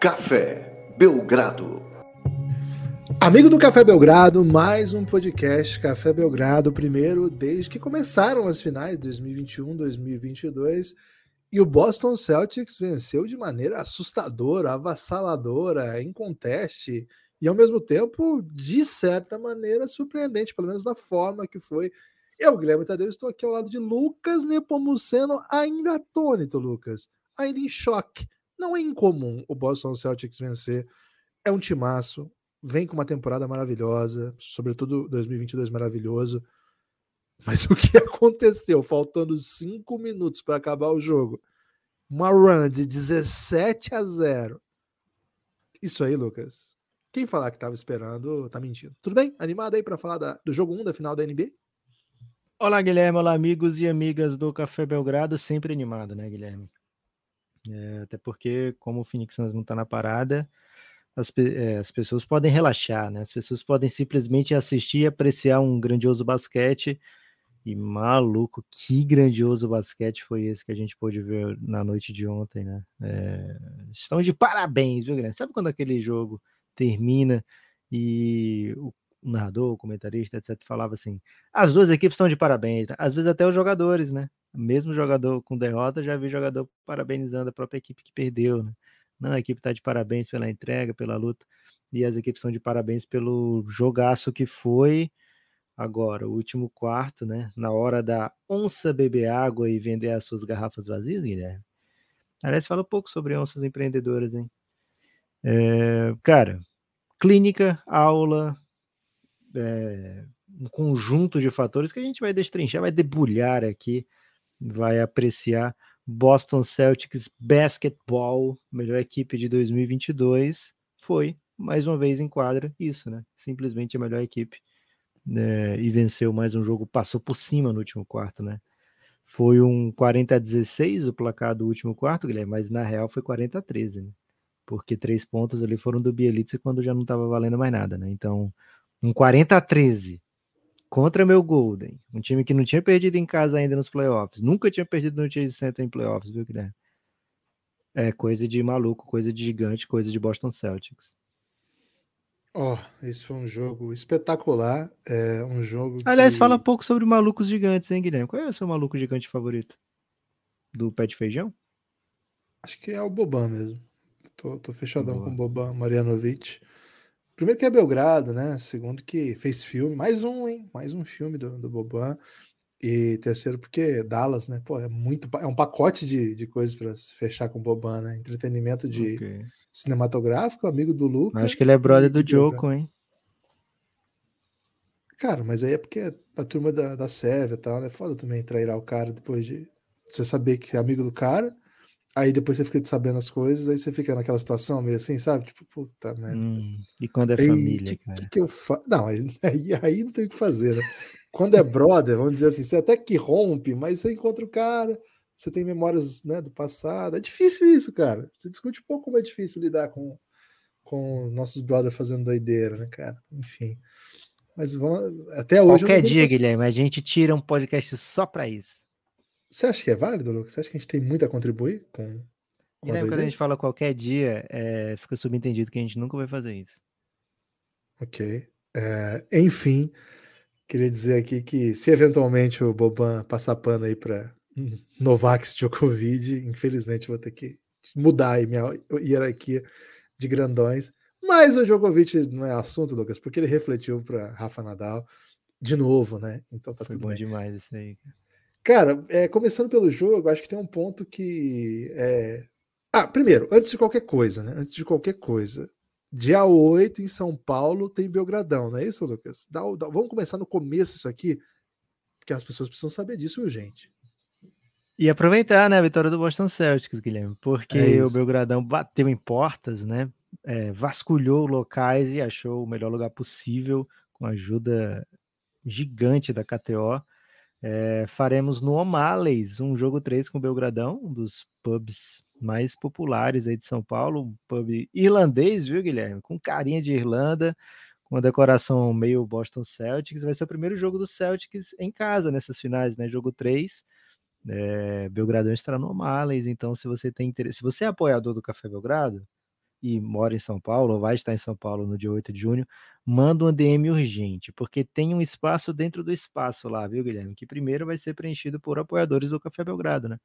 Café Belgrado. Amigo do Café Belgrado, mais um podcast Café Belgrado, primeiro desde que começaram as finais 2021-2022 e o Boston Celtics venceu de maneira assustadora, avassaladora, em conteste e ao mesmo tempo, de certa maneira, surpreendente, pelo menos da forma que foi. Eu, Guilherme Tadeu, estou aqui ao lado de Lucas Nepomuceno, ainda atônito, Lucas, ainda em choque. Não é incomum o Boston Celtics vencer. É um timaço, vem com uma temporada maravilhosa, sobretudo 2022 maravilhoso. Mas o que aconteceu? Faltando cinco minutos para acabar o jogo, uma run de 17 a 0. Isso aí, Lucas. Quem falar que estava esperando, tá mentindo. Tudo bem? Animado aí para falar da, do jogo 1 da final da NBA? Olá, Guilherme. Olá, amigos e amigas do Café Belgrado. Sempre animado, né, Guilherme? É, até porque, como o Phoenix Suns não está na parada, as, é, as, pessoas podem relaxar, né? As pessoas podem simplesmente assistir e apreciar um grandioso basquete. E maluco, que grandioso basquete foi esse que a gente pôde ver na noite de ontem, né? É, estão de parabéns, viu, Guilherme? Sabe quando aquele jogo termina e o narrador, o comentarista, etc., falava assim: as duas equipes estão de parabéns, às vezes até os jogadores, né? Mesmo jogador com derrota, já vi jogador parabenizando a própria equipe que perdeu, né? Não, a equipe está de parabéns pela entrega, pela luta, e as equipes são de parabéns pelo jogaço que foi. Agora, o último quarto, né? Na hora da onça beber água e vender as suas garrafas vazias, Guilherme. Aliás, fala um pouco sobre onças empreendedoras, hein? É, cara, clínica, aula, é, um conjunto de fatores que a gente vai destrinchar, vai debulhar aqui vai apreciar Boston Celtics Basketball, melhor equipe de 2022, foi mais uma vez em quadra isso, né? Simplesmente a melhor equipe né? e venceu mais um jogo, passou por cima no último quarto, né? Foi um 40 a 16 o placar do último quarto, Guilherme, mas na real foi 40 a 13, né? Porque três pontos ali foram do Bielitsa quando já não estava valendo mais nada, né? Então, um 40 a 13 contra meu Golden, um time que não tinha perdido em casa ainda nos playoffs, nunca tinha perdido no Chase Center em playoffs, viu, Guilherme? É coisa de maluco, coisa de gigante, coisa de Boston Celtics. Ó, oh, esse foi um jogo espetacular, é um jogo Aliás, que... fala pouco sobre malucos gigantes, hein, Guilherme? Qual é o seu maluco gigante favorito? Do pé de feijão? Acho que é o Boban mesmo. Tô, tô fechadão Boa. com o Boban Marianovic. Primeiro que é Belgrado, né? Segundo que fez filme, mais um, hein? Mais um filme do, do Boban. E terceiro, porque Dallas, né? Pô, é muito. É um pacote de, de coisas para se fechar com o Boban, né? Entretenimento de okay. cinematográfico, amigo do Lucas. Acho que ele é brother do Joko, hein? Cara, mas aí é porque a turma da, da Sérvia e tal, né? Foda também trairar o cara depois de você saber que é amigo do cara Aí depois você fica sabendo as coisas, aí você fica naquela situação meio assim, sabe? Tipo, puta merda. Hum, e quando é aí, família, que, cara? Que, que eu fa... Não, aí, aí não tem o que fazer, né? Quando é brother, vamos dizer assim, você até que rompe, mas você encontra o cara, você tem memórias né, do passado. É difícil isso, cara. Você discute um pouco como é difícil lidar com, com nossos brothers fazendo doideira, né, cara? Enfim. Mas vamos, até hoje. Qualquer dia, Guilherme, a gente tira um podcast só para isso. Você acha que é válido, Lucas? Você acha que a gente tem muito a contribuir com. com a quando a gente fala qualquer dia, é, fica subentendido que a gente nunca vai fazer isso. Ok. É, enfim, queria dizer aqui que se eventualmente o Boban passar pano aí para Novak Djokovic, infelizmente vou ter que mudar aí minha hierarquia de grandões. Mas o Djokovic não é assunto, Lucas, porque ele refletiu para Rafa Nadal de novo, né? Então tá Foi tudo bom bem. demais isso aí. Cara, é, começando pelo jogo, acho que tem um ponto que é... Ah, primeiro, antes de qualquer coisa, né? Antes de qualquer coisa. Dia 8 em São Paulo tem Belgradão, não é isso, Lucas? Dá, dá, vamos começar no começo isso aqui, porque as pessoas precisam saber disso urgente. E aproveitar, né, a vitória do Boston Celtics, Guilherme, porque é o Belgradão bateu em portas, né? É, vasculhou locais e achou o melhor lugar possível, com a ajuda gigante da KTO. É, faremos no O'Malley's um jogo 3 com o Belgradão, um dos pubs mais populares aí de São Paulo, um pub irlandês, viu, Guilherme? Com carinha de Irlanda, com a decoração meio Boston Celtics. Vai ser o primeiro jogo do Celtics em casa nessas finais, né? Jogo 3. É, Belgradão estará no O'Malley's, então se você tem interesse, se você é apoiador do Café Belgrado, e mora em São Paulo, ou vai estar em São Paulo no dia 8 de junho, manda um DM urgente, porque tem um espaço dentro do espaço lá, viu, Guilherme? Que primeiro vai ser preenchido por apoiadores do Café Belgrado, né?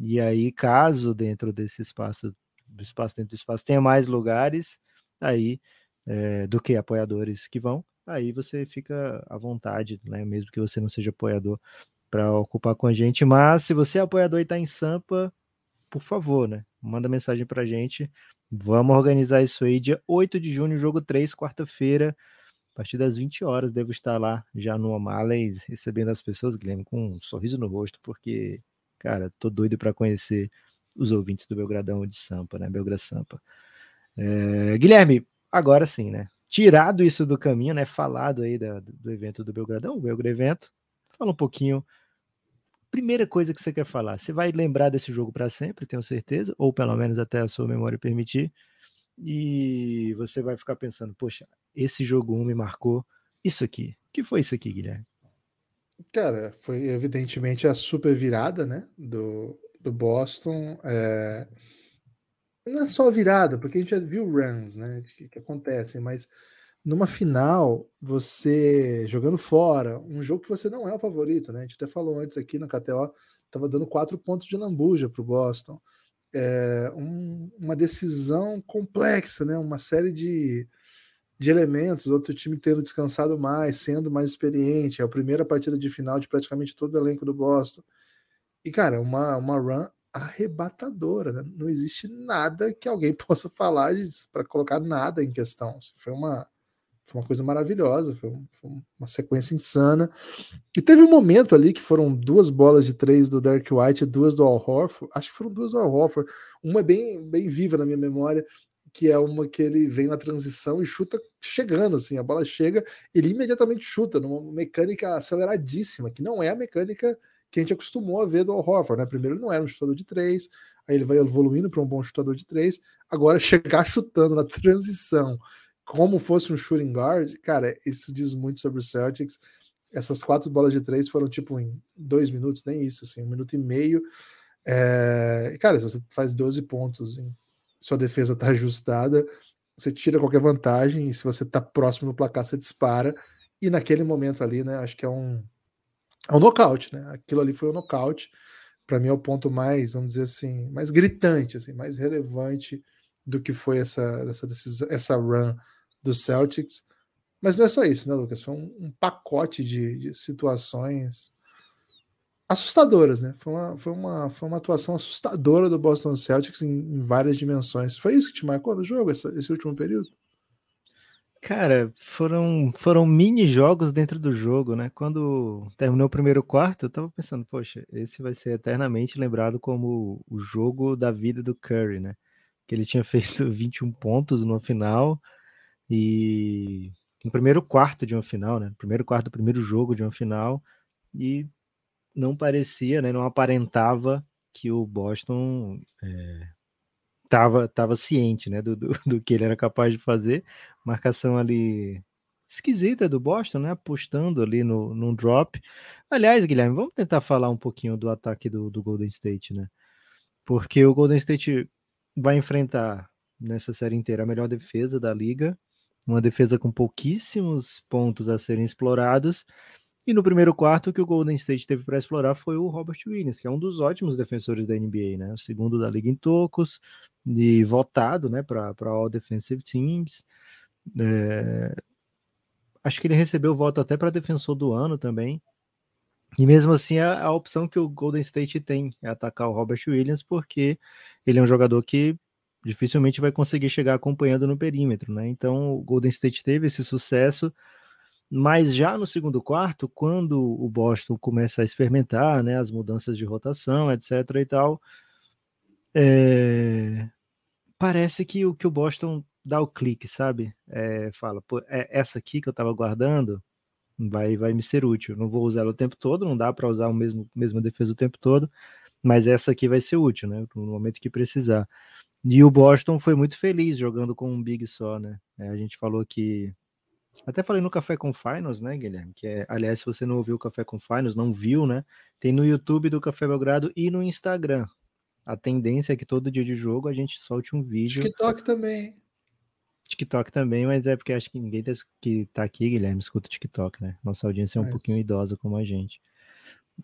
E aí, caso dentro desse espaço, do espaço dentro do espaço, tenha mais lugares aí é, do que apoiadores que vão, aí você fica à vontade, né? Mesmo que você não seja apoiador, para ocupar com a gente. Mas se você é apoiador e está em Sampa, por favor, né? Manda mensagem para a gente. Vamos organizar isso aí, dia 8 de junho, jogo 3, quarta-feira, a partir das 20 horas. Devo estar lá já no O'Malley, recebendo as pessoas, Guilherme, com um sorriso no rosto, porque, cara, tô doido para conhecer os ouvintes do Belgradão de Sampa, né? Belgra Sampa. É... Guilherme, agora sim, né? Tirado isso do caminho, né? Falado aí da, do evento do Belgradão, o Belgra Evento. Fala um pouquinho. Primeira coisa que você quer falar, você vai lembrar desse jogo para sempre, tenho certeza, ou pelo menos até a sua memória permitir. E você vai ficar pensando, poxa, esse jogo 1 me marcou isso aqui. Que foi isso aqui, Guilherme? Cara, foi evidentemente a super virada, né, do, do Boston. É... Não é só virada, porque a gente já viu runs, né, que, que acontecem, mas numa final, você jogando fora, um jogo que você não é o favorito, né? A gente até falou antes aqui na KTO, estava dando quatro pontos de lambuja para o Boston. É um, uma decisão complexa, né? Uma série de, de elementos, outro time tendo descansado mais, sendo mais experiente, é a primeira partida de final de praticamente todo o elenco do Boston. E, cara, uma, uma run arrebatadora, né? Não existe nada que alguém possa falar para colocar nada em questão. Foi uma foi uma coisa maravilhosa, foi, um, foi, uma sequência insana. E teve um momento ali que foram duas bolas de três do Derek White e duas do Al Horford. Acho que foram duas do Al Horford. Uma é bem, bem viva na minha memória, que é uma que ele vem na transição e chuta chegando, assim, a bola chega, ele imediatamente chuta numa mecânica aceleradíssima, que não é a mecânica que a gente acostumou a ver do Al Horford, né? Primeiro ele não era um chutador de três, aí ele vai evoluindo para um bom chutador de três, agora chegar chutando na transição como fosse um shooting guard, cara, isso diz muito sobre o Celtics. Essas quatro bolas de três foram tipo em dois minutos, nem isso, assim, um minuto e meio. É... Cara, se você faz 12 pontos, sua defesa tá ajustada, você tira qualquer vantagem, e se você tá próximo no placar, você dispara. E naquele momento ali, né, acho que é um, é um nocaute, né? Aquilo ali foi um nocaute. Para mim é o ponto mais, vamos dizer assim, mais gritante, assim, mais relevante do que foi essa, essa, essa run do Celtics. Mas não é só isso, né, Lucas? Foi um, um pacote de, de, situações assustadoras, né? Foi uma, foi, uma, foi uma atuação assustadora do Boston Celtics em, em várias dimensões. Foi isso que te marcou no jogo, essa, esse último período? Cara, foram, foram mini jogos dentro do jogo, né? Quando terminou o primeiro quarto, eu tava pensando, poxa, esse vai ser eternamente lembrado como o jogo da vida do Curry, né? Que ele tinha feito 21 pontos no final, e no primeiro quarto de uma final, né? Primeiro quarto do primeiro jogo de uma final, e não parecia, né? Não aparentava que o Boston é, tava, tava ciente, né? Do, do, do, que ele era capaz de fazer. Marcação ali esquisita do Boston, né? Apostando ali no, no drop. Aliás, Guilherme, vamos tentar falar um pouquinho do ataque do, do Golden State, né? Porque o Golden State vai enfrentar nessa série inteira a melhor defesa da liga uma defesa com pouquíssimos pontos a serem explorados. E no primeiro quarto, o que o Golden State teve para explorar foi o Robert Williams, que é um dos ótimos defensores da NBA, né? O segundo da liga em tocos e votado, né, para All Defensive Teams. É... Acho que ele recebeu voto até para defensor do ano também. E mesmo assim, a, a opção que o Golden State tem é atacar o Robert Williams, porque ele é um jogador que dificilmente vai conseguir chegar acompanhando no perímetro, né? Então o Golden State teve esse sucesso, mas já no segundo quarto, quando o Boston começa a experimentar, né, as mudanças de rotação, etc. e tal, é... parece que o que o Boston dá o clique, sabe? É, fala, pô, é essa aqui que eu estava guardando vai vai me ser útil. Não vou usar ela o tempo todo, não dá para usar o mesmo mesma defesa o tempo todo, mas essa aqui vai ser útil, né? No momento que precisar. E o Boston foi muito feliz jogando com um big só, né? É, a gente falou que. Até falei no Café com Finals, né, Guilherme? Que é, aliás, se você não ouviu o Café com Finals, não viu, né? Tem no YouTube do Café Belgrado e no Instagram. A tendência é que todo dia de jogo a gente solte um vídeo. TikTok também. TikTok também, mas é porque acho que ninguém tá que tá aqui, Guilherme, escuta o TikTok, né? Nossa audiência é um é. pouquinho idosa como a gente.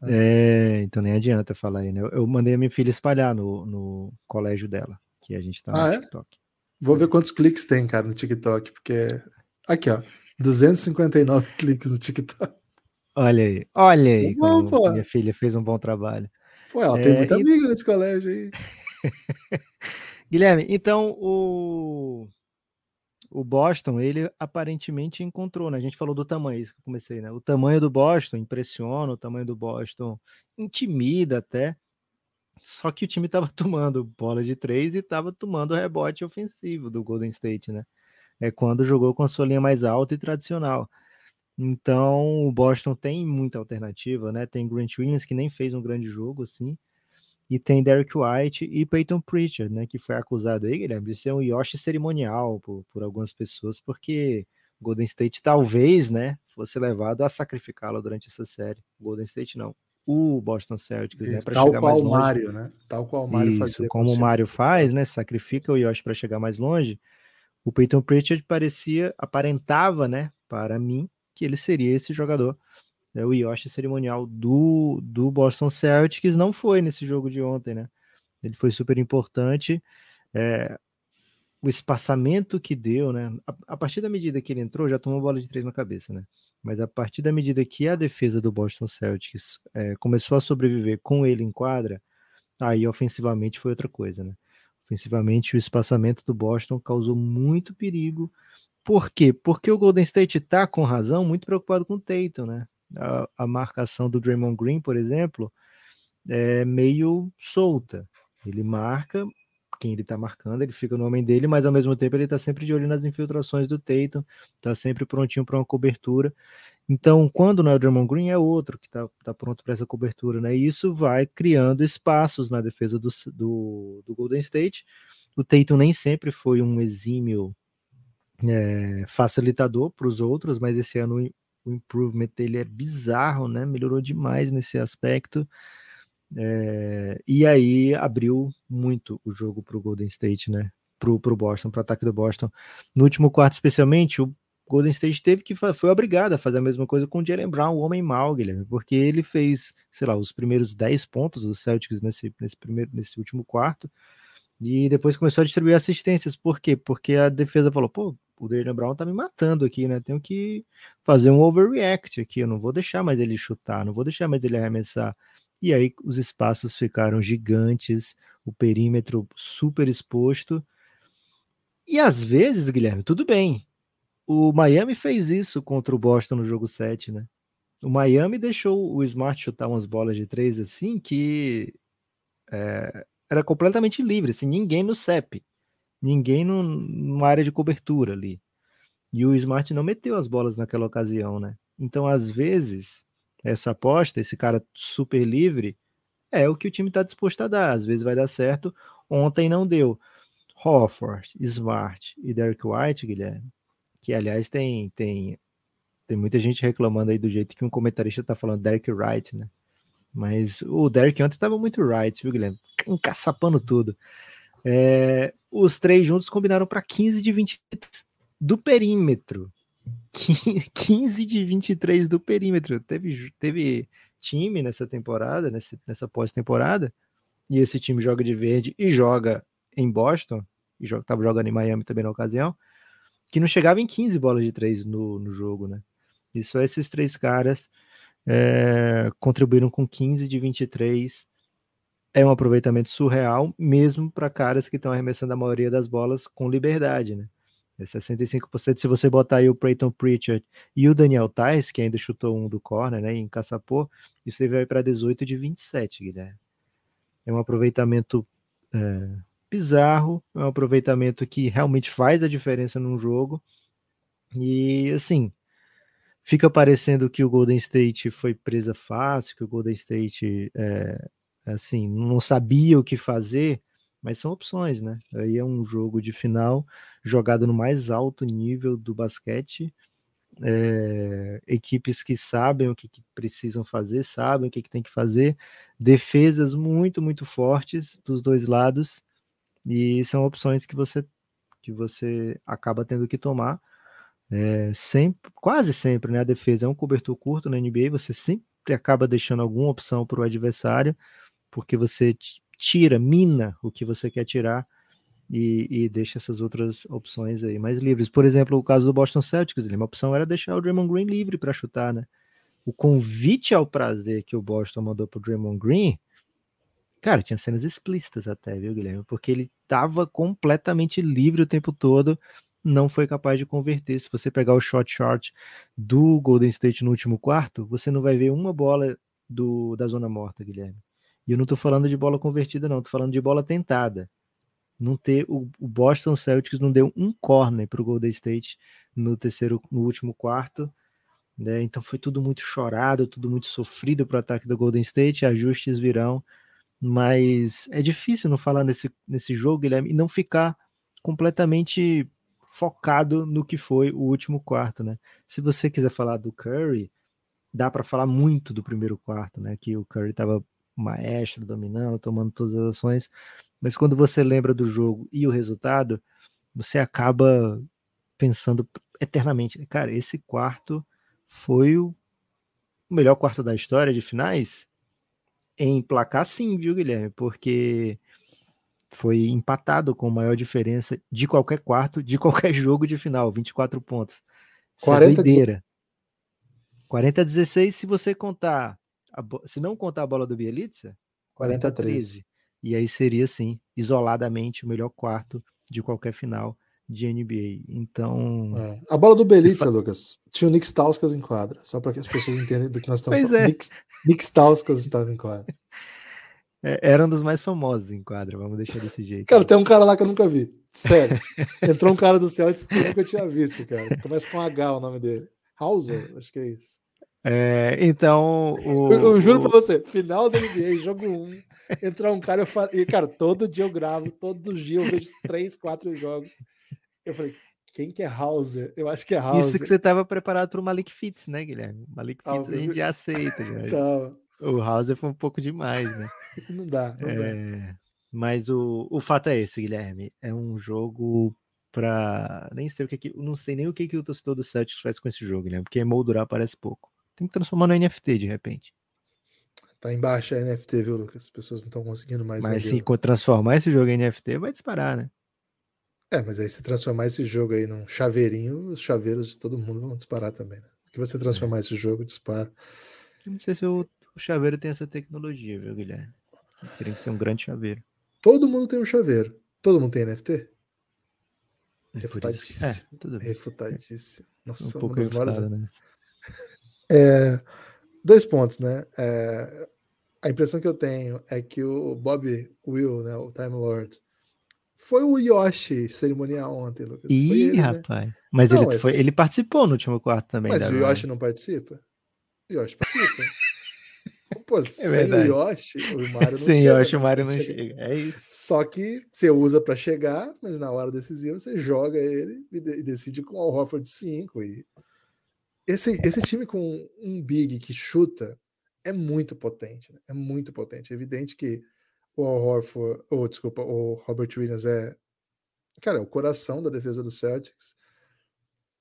É. É, então nem adianta falar aí, né? Eu mandei a minha filha espalhar no, no colégio dela, que a gente tá ah, no é? TikTok. Vou ver quantos cliques tem, cara, no TikTok, porque. Aqui, ó. 259 cliques no TikTok. Olha aí, olha aí. Bom, minha filha fez um bom trabalho. Pô, ela tem é, muita e... amiga nesse colégio aí. Guilherme, então o o Boston, ele aparentemente encontrou, né? A gente falou do tamanho, isso que eu comecei, né? O tamanho do Boston impressiona, o tamanho do Boston intimida até. Só que o time estava tomando bola de três e estava tomando rebote ofensivo do Golden State, né? É quando jogou com a sua linha mais alta e tradicional. Então, o Boston tem muita alternativa, né? Tem Grant Williams, que nem fez um grande jogo, assim. E tem Derek White e Peyton Pritchard, né? Que foi acusado aí, Guilherme, de ser um Yoshi cerimonial por, por algumas pessoas, porque Golden State talvez, né, fosse levado a sacrificá-lo durante essa série. Golden State não. O Boston Celtics, né, para chegar mais longe. Tal qual o Mário, né? Tal qual o Mário faz. Como o Mário faz, né? Sacrifica o Yoshi para chegar mais longe. O Peyton Pritchard parecia, aparentava, né, para mim, que ele seria esse jogador né, o Yoshi cerimonial do, do Boston Celtics não foi nesse jogo de ontem, né? Ele foi super importante. É, o espaçamento que deu, né? A, a, partir da medida que ele entrou, já tomou bola de três na cabeça, né? Mas a partir da medida que a defesa do Boston Celtics é, começou a sobreviver com ele em quadra, aí ofensivamente foi outra coisa, né? Ofensivamente, o espaçamento do Boston causou muito perigo. Por quê? Porque o Golden State tá com razão, muito preocupado com o Tatum, né? a, a marcação do Draymond Green, por exemplo, é meio solta. Ele marca quem ele tá marcando, ele fica no homem dele, mas ao mesmo tempo ele tá sempre de olho nas infiltrações do Tatum, tá sempre prontinho para uma cobertura. Então, quando não é o Draymond Green, é outro que tá, tá pronto para essa cobertura, né? E isso vai criando espaços na defesa do, do, do Golden State. O Tatum nem sempre foi um exímio é, facilitador para os outros, mas esse ano o improvement dele é bizarro, né? Melhorou demais nesse aspecto. É, e aí abriu muito o jogo para o Golden State, né? Para o Boston, para o ataque do Boston. No último quarto, especialmente, o Golden State teve que foi obrigado a fazer a mesma coisa com o Jalen Brown, o homem mal, Guilherme, porque ele fez, sei lá, os primeiros 10 pontos do Celtics nesse, nesse primeiro nesse último quarto. E depois começou a distribuir assistências. Por quê? Porque a defesa falou: pô, o Daniel Brown tá me matando aqui, né? Tenho que fazer um overreact aqui. Eu não vou deixar mais ele chutar, não vou deixar mais ele arremessar. E aí os espaços ficaram gigantes, o perímetro super exposto. E às vezes, Guilherme, tudo bem. O Miami fez isso contra o Boston no jogo 7, né? O Miami deixou o Smart chutar umas bolas de três assim que é, era completamente livre, assim, ninguém no CEP ninguém no, numa área de cobertura ali. E o Smart não meteu as bolas naquela ocasião, né? Então, às vezes, essa aposta, esse cara super livre, é o que o time está disposto a dar. Às vezes vai dar certo. Ontem não deu. Hofford, Smart e Derek White, Guilherme, que aliás tem, tem, tem muita gente reclamando aí do jeito que um comentarista está falando Derek Wright, né? Mas o Derek ontem estava muito right, viu, Guilherme? Encaçapando tudo. É, os três juntos combinaram para 15 de 23 do perímetro. 15 de 23 do perímetro. Teve, teve time nessa temporada, nessa, nessa pós-temporada, e esse time joga de verde e joga em Boston, e joga, tava jogando em Miami também na ocasião, que não chegava em 15 bolas de três no, no jogo, né? E só esses três caras é, contribuíram com 15 de 23 é um aproveitamento surreal, mesmo para caras que estão arremessando a maioria das bolas com liberdade, né? É 65%. Se você botar aí o Peyton Pritchard e o Daniel Tais, que ainda chutou um do corner, né, em Caçapô, isso aí vai para 18 de 27, Guilherme. É um aproveitamento é, bizarro, é um aproveitamento que realmente faz a diferença num jogo. E assim, fica parecendo que o Golden State foi presa fácil, que o Golden State é, assim, não sabia o que fazer, mas são opções, né? Aí é um jogo de final jogado no mais alto nível do basquete. É, equipes que sabem o que, que precisam fazer, sabem o que, que tem que fazer, defesas muito, muito fortes dos dois lados, e são opções que você que você acaba tendo que tomar. É, sempre, quase sempre, né? A defesa é um cobertor curto na NBA, você sempre acaba deixando alguma opção para o adversário, porque você tira, mina o que você quer tirar e, e, deixa essas outras opções aí mais livres. Por exemplo, o caso do Boston Celtics, uma opção era deixar o Draymond Green livre para chutar, né? O convite ao prazer que o Boston mandou pro Draymond Green, cara, tinha cenas explícitas até, viu, Guilherme? Porque ele estava completamente livre o tempo todo, não foi capaz de converter. Se você pegar o shot short do Golden State no último quarto, você não vai ver uma bola do, da zona morta, Guilherme. E eu não tô falando de bola convertida, não, tô falando de bola tentada. Não ter o, o Boston Celtics não deu um corner para o Golden State no terceiro, no último quarto. Né? Então foi tudo muito chorado, tudo muito sofrido para o ataque do Golden State. Ajustes virão, mas é difícil não falar nesse, nesse jogo, Guilherme, e não ficar completamente focado no que foi o último quarto, né? Se você quiser falar do Curry, dá para falar muito do primeiro quarto, né? Que o Curry estava maestro, dominando, tomando todas as ações, mas quando você lembra do jogo e o resultado, você acaba pensando eternamente, né? cara, esse quarto foi o melhor quarto da história de finais? Em placar, sim, viu, Guilherme? Porque foi empatado com maior diferença de qualquer quarto, de qualquer jogo de final, 24 pontos. 40 é 40 a 16, se você contar se não contar a bola do Bielitsa, 40 a 13. E aí seria, sim, isoladamente o melhor quarto de qualquer final de NBA. Então. É. A bola do Belitza, fa... Lucas, tinha o Nick Stauskas em quadra, só para que as pessoas entendam do que nós estamos pois falando. É. Nick, Nick Stauskas estava em quadra. É, era um dos mais famosos em quadra, vamos deixar desse jeito. Cara, tem um cara lá que eu nunca vi. Sério. Entrou um cara do Celtics que eu nunca tinha visto, cara. Começa com H o nome dele. Hauser, acho que é isso. É, então. O, eu, eu juro o... pra você, final da NBA, jogo 1, um, entrar um cara, eu falo, e cara, todo dia eu gravo, todo dia eu vejo três, quatro jogos. Eu falei, quem que é Hauser? Eu acho que é Hauser. Isso que você estava preparado para o Malik Fitz, né, Guilherme? Malik Fitz ah, a gente já aceita. Então... O Hauser foi um pouco demais, né? não dá, não é... dá. Mas o, o fato é esse, Guilherme. É um jogo para nem sei o que, que não sei nem o que, que o torcedor do Celtics faz com esse jogo, né? Porque moldurar parece pouco. Tem que transformar no NFT de repente. Tá embaixo a NFT, viu, Lucas? As pessoas não estão conseguindo mais. Mas se transformar esse jogo em NFT, vai disparar, né? É, mas aí se transformar esse jogo aí num chaveirinho, os chaveiros de todo mundo vão disparar também, né? que você transformar é. esse jogo, dispara. Eu não sei se o, o chaveiro tem essa tecnologia, viu, Guilherme? Teria que ser um grande chaveiro. Todo mundo tem um chaveiro. Todo mundo tem NFT? É Refutadíssimo. É, Refutadíssimo. Nossa, um pouco uma das maiores... né? É, dois pontos, né? É, a impressão que eu tenho é que o Bob Will, né, o Time Lord, foi o Yoshi cerimonial ontem, Lucas. Ih, ele, né? rapaz. Né? Mas não, ele, foi, ele participou no último quarto também. Mas o Yoshi não participa? O Yoshi participa. Pô, é sem verdade. o Yoshi, o Mario não sem chega. Yoshi, o Mario não chega. chega. É isso. Só que você usa para chegar, mas na hora decisiva você joga ele e, decide com o Horford 5 e esse, esse time com um big que chuta é muito potente, né? é muito potente. É evidente que o Horford, ou desculpa, o Robert Williams é, cara, é o coração da defesa do Celtics.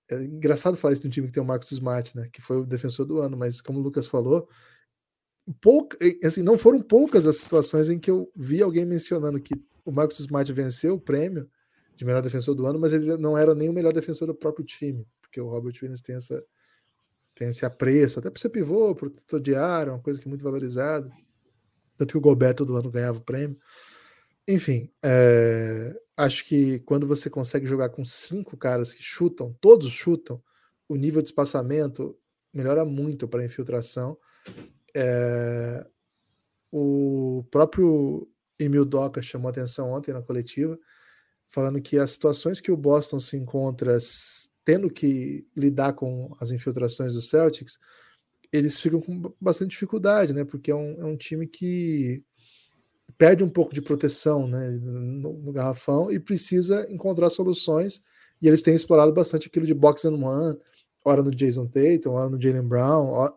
É engraçado falar isso de um time que tem o Marcus Smart, né? Que foi o defensor do ano, mas como o Lucas falou, pouca, assim, não foram poucas as situações em que eu vi alguém mencionando que o Marcus Smart venceu o prêmio de melhor defensor do ano, mas ele não era nem o melhor defensor do próprio time, porque o Robert Williams tem essa tem esse apreço, até por ser pivô, protetor de ar, uma coisa que é muito valorizada. Tanto que o Gobert todo ano ganhava o prêmio. Enfim, é, acho que quando você consegue jogar com cinco caras que chutam, todos chutam, o nível de espaçamento melhora muito para a infiltração. É, o próprio Emil Doca chamou atenção ontem na coletiva, falando que as situações que o Boston se encontra tendo que lidar com as infiltrações do Celtics, eles ficam com bastante dificuldade, né? Porque é um, é um time que perde um pouco de proteção né, no, no, garrafão e precisa encontrar soluções. E eles têm explorado bastante aquilo de box and one, hora no Jason Tatum, hora no Jalen Brown,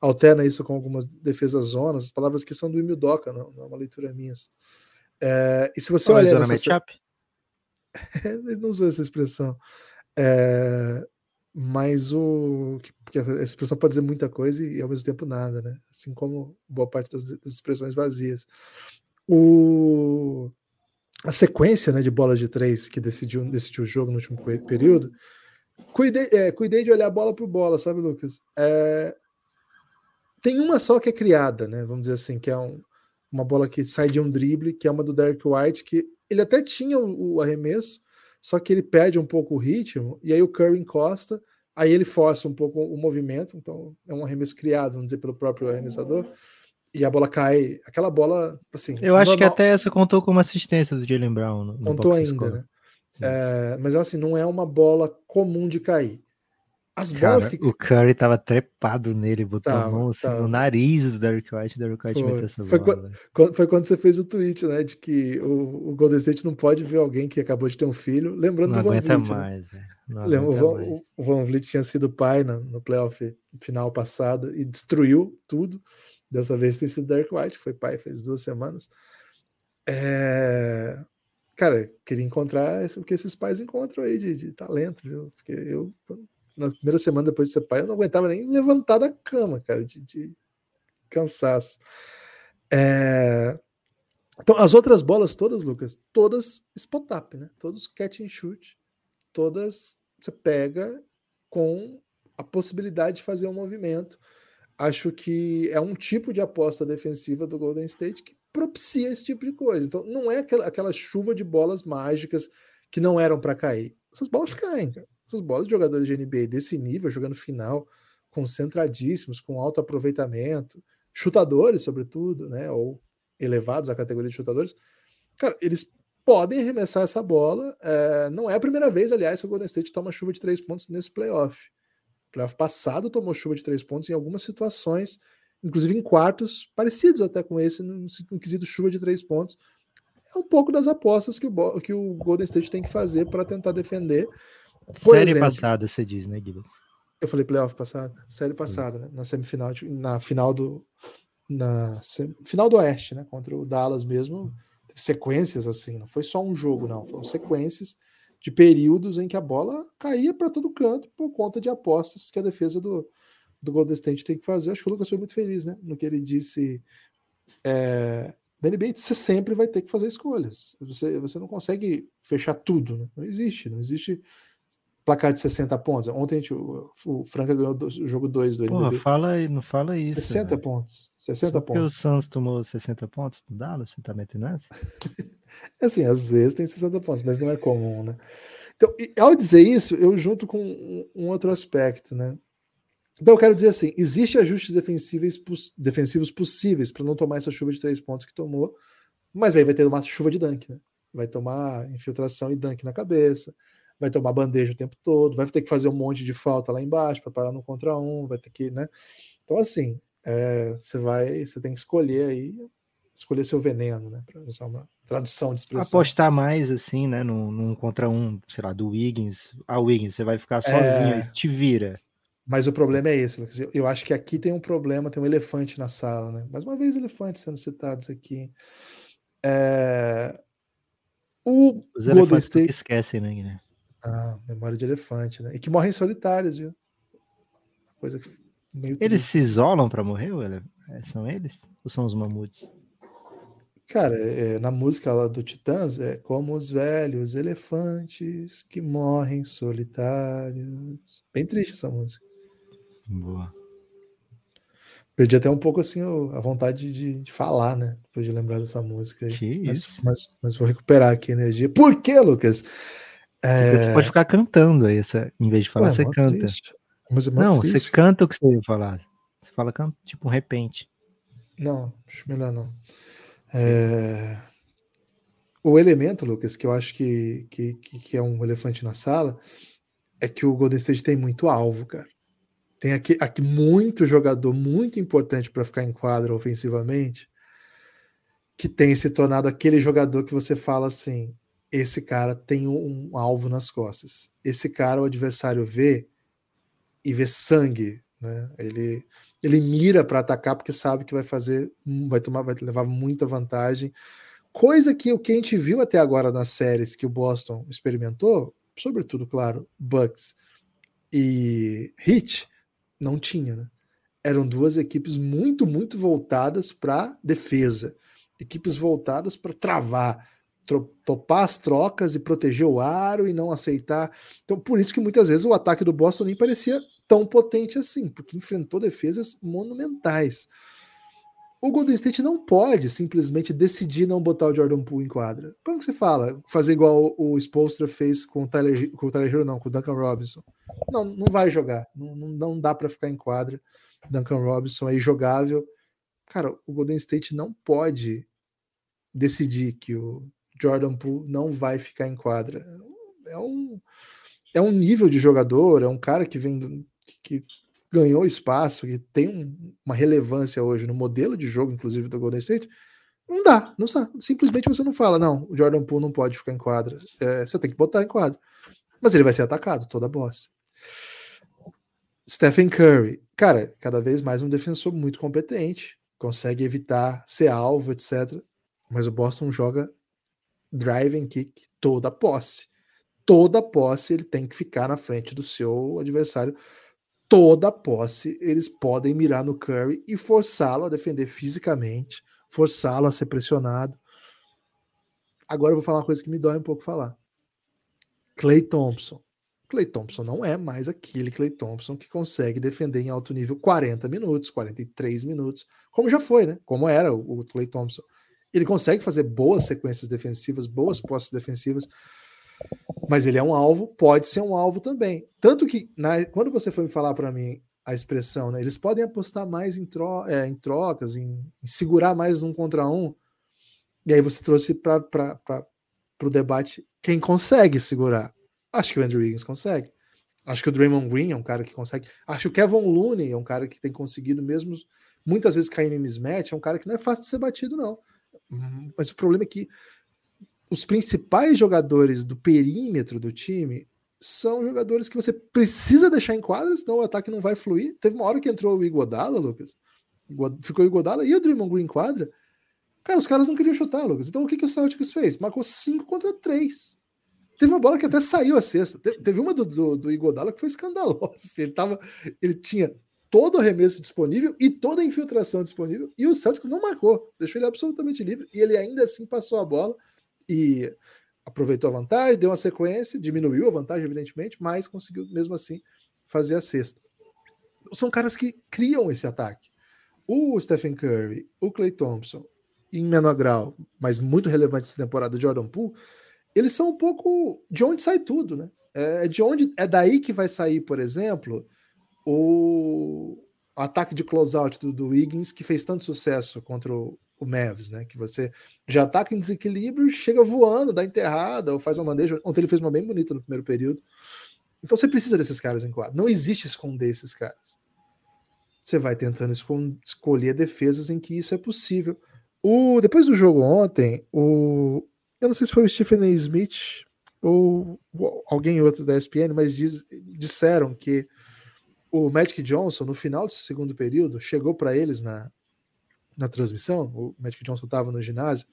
alterna isso com algumas defesas zonas, as palavras que são do Emil Doca, não, não é uma leitura minha. É, e se você olhar. Zona matchup? Ele não usou essa expressão. É, mas o. Porque essa expressão pode dizer muita coisa e, ao mesmo tempo nada, né? Assim como boa parte das, expressões vazias. O, a sequência né, de bolas de três que decidiu, decidiu o jogo no último período. Cuidei, é, cuidei de olhar bola por bola, sabe, Lucas? É, tem uma só que é criada, né? Vamos dizer assim, que é um, uma bola que sai de um drible, que é uma do Derek White, que ele até tinha o, o arremesso, só que ele perde um pouco o ritmo, e aí o Curry encosta, aí ele força um pouco o movimento, então é um arremesso criado, vamos dizer, pelo próprio arremessador, e a bola cai. Aquela bola, assim. Eu acho normal. que até essa contou como assistência do Jalen Brown. No, contou ainda, né? É, mas assim, não é uma bola comum de cair. As Cara, bolas que... O Curry tava trepado nele, botou tava, a mão assim, no nariz do Derrick White, Derrick White meteu essa foi bola. Quando, foi quando você fez o tweet, né? De que o, o Golden State não pode ver alguém que acabou de ter um filho. Lembrando não do Van Vliet. Né? Mais, né? Lembra, o, Van, o Van Vliet tinha sido pai no, no playoff final passado e destruiu tudo. Dessa vez tem sido Derrick White, foi pai faz duas semanas. É... Cara, queria encontrar o que esses pais encontram aí de, de talento, viu? Porque eu na primeira semana depois de ser pai, eu não aguentava nem levantar da cama, cara, de, de cansaço. É... Então, as outras bolas todas, Lucas, todas spot-up, né? Todos catch and shoot, todas você pega com a possibilidade de fazer um movimento. Acho que é um tipo de aposta defensiva do Golden State que propicia esse tipo de coisa. Então, não é aquela, aquela chuva de bolas mágicas que não eram para cair. Essas bolas caem, cara. Essas bolas de jogadores de NBA desse nível, jogando final, concentradíssimos, com alto aproveitamento, chutadores, sobretudo, né? Ou elevados à categoria de chutadores, cara, eles podem arremessar essa bola. É, não é a primeira vez, aliás, que o Golden State toma chuva de três pontos nesse playoff. playoff passado tomou chuva de três pontos em algumas situações, inclusive em quartos parecidos até com esse, no, no quesito chuva de três pontos. É um pouco das apostas que o, que o Golden State tem que fazer para tentar defender. Por série exemplo, passada, você diz, né, Guilherme? Eu falei playoff passado, série passada, né? Na semifinal, na final do na final do Oeste, né? Contra o Dallas mesmo, teve sequências assim, não foi só um jogo, não, foram sequências de períodos em que a bola caía para todo canto por conta de apostas que a defesa do, do Golden State tem que fazer. Acho que o Lucas foi muito feliz, né? No que ele disse. É, na NBA, você sempre vai ter que fazer escolhas. Você, você não consegue fechar tudo, né? Não existe, não existe placar de 60 pontos. Ontem gente, o, o Franca ganhou do, o jogo 2 do Porra, fala não fala isso. 60 véio. pontos. 60 Só pontos. Porque o Santos tomou 60 pontos do Dallas, você tá metendo essa? assim, às vezes tem 60 pontos, mas não é comum, né? Então, ao dizer isso, eu junto com um, um outro aspecto, né? Então eu quero dizer assim, existe ajustes defensivos, defensivos possíveis para não tomar essa chuva de três pontos que tomou, mas aí vai ter uma chuva de dunk, né? Vai tomar infiltração e dunk na cabeça, vai tomar bandeja o tempo todo, vai ter que fazer um monte de falta lá embaixo para parar no contra um, vai ter que, né? Então, assim, é, você vai, você tem que escolher aí, escolher seu veneno, né? Para usar uma tradução de expressão. Apostar mais, assim, né? Num, num contra um, sei lá, do Wiggins. A Wiggins, você vai ficar sozinho, é... te vira. Mas o problema é esse, Lucas. Eu acho que aqui tem um problema, tem um elefante na sala, né? Mais uma vez, elefantes sendo citados aqui. É... O Os Golden State esquecem, né, Guilherme? Ah, memória de elefante, né? E que morrem solitários, viu? Coisa que meio Eles se isolam para morrer, ou é, são eles? Ou são os mamutes? Cara, é, na música lá do Titãs é como os velhos elefantes que morrem solitários. Bem triste essa música. Boa. Perdi até um pouco assim a vontade de, de falar, né? Depois de lembrar dessa música. Mas, isso? Mas, mas, vou recuperar aqui a energia. Por quê, Lucas? É... Você pode ficar cantando aí, essa, em vez de falar, Ué, você canta. É não, triste. você canta o que você ia falar. Você fala tipo um repente. Não, acho melhor não. É... O elemento, Lucas, que eu acho que, que, que é um elefante na sala, é que o Golden State tem muito alvo, cara. Tem aqui, aqui muito jogador muito importante para ficar em quadra ofensivamente, que tem se tornado aquele jogador que você fala assim: esse cara tem um alvo nas costas. Esse cara, o adversário vê, e vê sangue, né? Ele ele mira para atacar porque sabe que vai fazer, vai tomar, vai levar muita vantagem. Coisa que o que a gente viu até agora nas séries que o Boston experimentou, sobretudo, claro, Bucks e Heat, não tinha, né? Eram duas equipes muito, muito voltadas para defesa, equipes voltadas para travar, topar as trocas e proteger o aro e não aceitar. Então, por isso que muitas vezes o ataque do Boston nem parecia tão potente assim, porque enfrentou defesas monumentais. O Golden State não pode simplesmente decidir não botar o Jordan Poole em quadra. Como que você fala? Fazer igual o Spolstra fez com o Tyler, com o Tyler Hero, não, com o Duncan Robinson. Não, não vai jogar. Não, não, dá para ficar em quadra. Duncan Robinson é jogável. Cara, o Golden State não pode decidir que o Jordan Poole não vai ficar em quadra. É um, é um nível de jogador, é um cara que vem que ganhou espaço, que tem um, uma relevância hoje no modelo de jogo, inclusive do Golden State, não dá, não dá. Simplesmente você não fala, não, o Jordan Poole não pode ficar em quadra. É, você tem que botar em quadra. Mas ele vai ser atacado, toda a bossa. Stephen Curry, cara, cada vez mais um defensor muito competente, consegue evitar ser alvo, etc. Mas o Boston joga driving kick toda posse. Toda posse ele tem que ficar na frente do seu adversário toda posse, eles podem mirar no Curry e forçá-lo a defender fisicamente, forçá-lo a ser pressionado. Agora eu vou falar uma coisa que me dói um pouco falar. Clay Thompson. Clay Thompson não é mais aquele Clay Thompson que consegue defender em alto nível 40 minutos, 43 minutos, como já foi, né? Como era o, o Clay Thompson. Ele consegue fazer boas sequências defensivas, boas posses defensivas, mas ele é um alvo, pode ser um alvo também. Tanto que, na, quando você foi me falar para mim a expressão, né, eles podem apostar mais em, tro é, em trocas, em, em, segurar mais um contra um, e aí você trouxe para o debate quem consegue segurar. Acho que o Andrew Wiggins consegue. Acho que o Draymond Green é um cara que consegue. Acho que o Kevin Looney é um cara que tem conseguido, mesmo muitas vezes caindo em mismatch, é um cara que não é fácil de ser batido, não. Mas o problema é que os principais jogadores do perímetro do time são jogadores que você precisa deixar em quadra, senão o ataque não vai fluir. Teve uma hora que entrou o Iguodala, Lucas. Ficou o Iguodala e o Draymond Green em quadra. Cara, os caras não queriam chutar, Lucas. Então o que, que o Celtics fez? Marcou 5 contra 3. Teve uma bola que até saiu a sexta. Teve uma do, do, do Iguodala que foi escandalosa. Assim, ele, tava, ele tinha todo o arremesso disponível e toda a infiltração disponível. E o Celtics não marcou. Deixou ele absolutamente livre. E ele ainda assim passou a bola e aproveitou a vantagem, deu uma sequência, diminuiu a vantagem, evidentemente, mas conseguiu mesmo assim fazer a sexta. São caras que criam esse ataque. O Stephen Curry, o Clay Thompson, em menor grau, mas muito relevante essa temporada, Jordan Poole, eles são um pouco de onde sai tudo, né? É de onde é daí que vai sair, por exemplo, o ataque de closeout do, do Wiggins que fez tanto sucesso contra o, o Mavs, né? Que você já ataca em desequilíbrio, chega voando, dá enterrada, ou faz uma bandeja. Ontem ele fez uma bem bonita no primeiro período. Então você precisa desses caras em quadro. Não existe esconder esses caras. Você vai tentando escolher defesas em que isso é possível. O, depois do jogo ontem, o, eu não sei se foi o Stephen A. Smith ou alguém outro da ESPN, mas diz, disseram que o Magic Johnson, no final do segundo período, chegou para eles na, na transmissão, o Magic Johnson estava no ginásio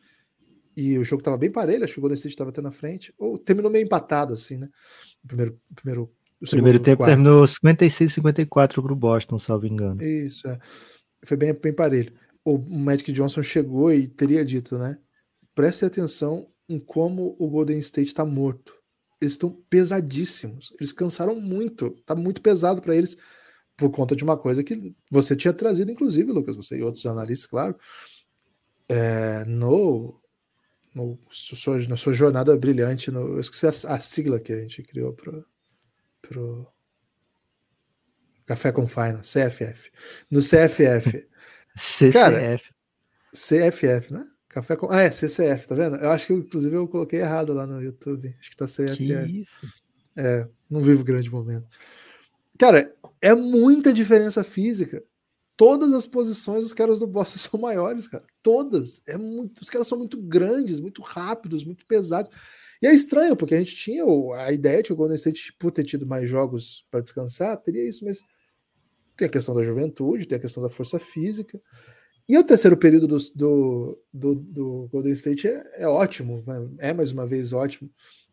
e o jogo estava bem parelho, chegou nesse estava até na frente, ou terminou meio empatado assim, né? O primeiro, primeiro, o primeiro tempo quarto. terminou 56 54 para o Boston, salvo engano. Isso, é. Foi bem, bem parelho. O Magic Johnson chegou e teria dito, né? Preste atenção em como o Golden State está morto. Eles estão pesadíssimos. Eles cansaram muito. Tá muito pesado para eles por conta de uma coisa que você tinha trazido, inclusive, Lucas, você e outros analistas, claro, é, no, no na sua jornada brilhante, no, eu esqueci a, a sigla que a gente criou para o Café com Final, CFF. No CFF. CCF. Cara, CFF, né? Café com. Ah, é, CCF, tá vendo? Eu acho que, inclusive, eu coloquei errado lá no YouTube. Acho que tá CFF. Que isso? É, não vivo grande momento. Cara, é muita diferença física. Todas as posições os caras do Boston são maiores, cara. Todas. É muito, os caras são muito grandes, muito rápidos, muito pesados. E é estranho, porque a gente tinha a ideia de que o Golden State, por ter tido mais jogos para descansar, teria isso, mas tem a questão da juventude, tem a questão da força física. E o terceiro período do, do, do, do Golden State é, é ótimo, é mais uma vez ótimo.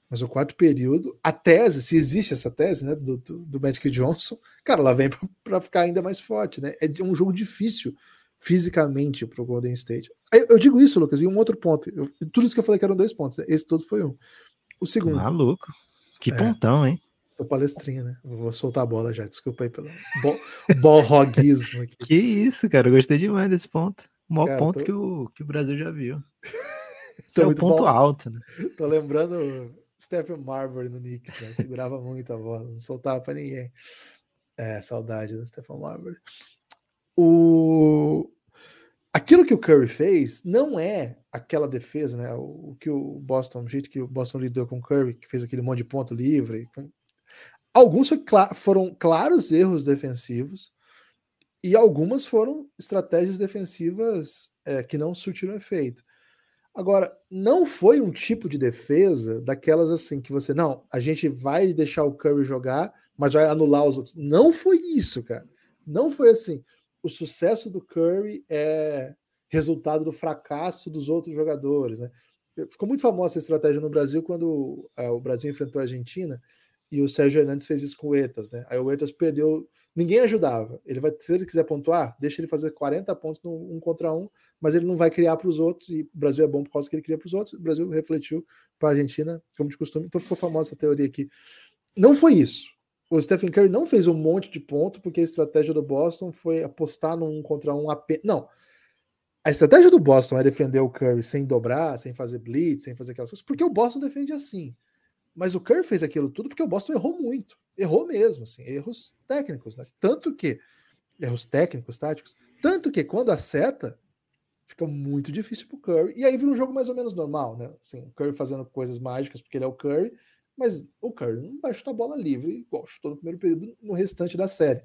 Mas o quarto período, a tese, se existe essa tese, né, do, do, do Magic Johnson, cara, ela vem para ficar ainda mais forte, né? É um jogo difícil fisicamente para o Golden State. Eu, eu, digo isso, Lucas, e um outro ponto. Eu, tudo isso que eu falei que eram dois pontos, né? esse todo foi um. O segundo. Maluco. Que é, pontão, hein? Tô palestrinha, né? Vou soltar a bola já, desculpa aí pelo bolroguismo aqui. Que isso, cara, eu gostei demais desse ponto. O maior cara, ponto tô... que, o, que o Brasil já viu. Esse é o ponto bom. alto, né? Tô lembrando Stephen Marbury no Knicks, né? Segurava muito a bola, não soltava para ninguém. É, saudade do Stephen Marbury. O... Aquilo que o Curry fez não é aquela defesa, né? O, que o Boston, o jeito que o Boston lidou com o Curry, que fez aquele monte de ponto livre. Com... Alguns foram claros erros defensivos e algumas foram estratégias defensivas é, que não surtiram efeito. Agora, não foi um tipo de defesa daquelas assim que você, não, a gente vai deixar o Curry jogar, mas vai anular os outros. Não foi isso, cara. Não foi assim. O sucesso do Curry é resultado do fracasso dos outros jogadores, né? Ficou muito famosa essa estratégia no Brasil quando é, o Brasil enfrentou a Argentina e o Sérgio Hernandes fez isso com o Ertas, né? Aí o Ertas perdeu, ninguém ajudava. Ele vai, se ele quiser pontuar, deixa ele fazer 40 pontos no um contra um, mas ele não vai criar para os outros. E o Brasil é bom por causa que ele cria para os outros. O Brasil refletiu para a Argentina, como de costume. Então ficou famosa essa teoria aqui. Não foi isso. O Stephen Curry não fez um monte de ponto porque a estratégia do Boston foi apostar no um contra um apenas. Não. A estratégia do Boston é defender o Curry sem dobrar, sem fazer blitz, sem fazer aquelas coisas, porque o Boston defende assim. Mas o Kerr fez aquilo tudo porque o Boston errou muito. Errou mesmo, assim, erros técnicos, né? Tanto que erros técnicos, táticos, tanto que quando acerta, fica muito difícil pro Curry. E aí vira um jogo mais ou menos normal, né? Assim, o Curry fazendo coisas mágicas porque ele é o Curry, mas o Curry não vai chutar bola livre, igual chutou no primeiro período no restante da série.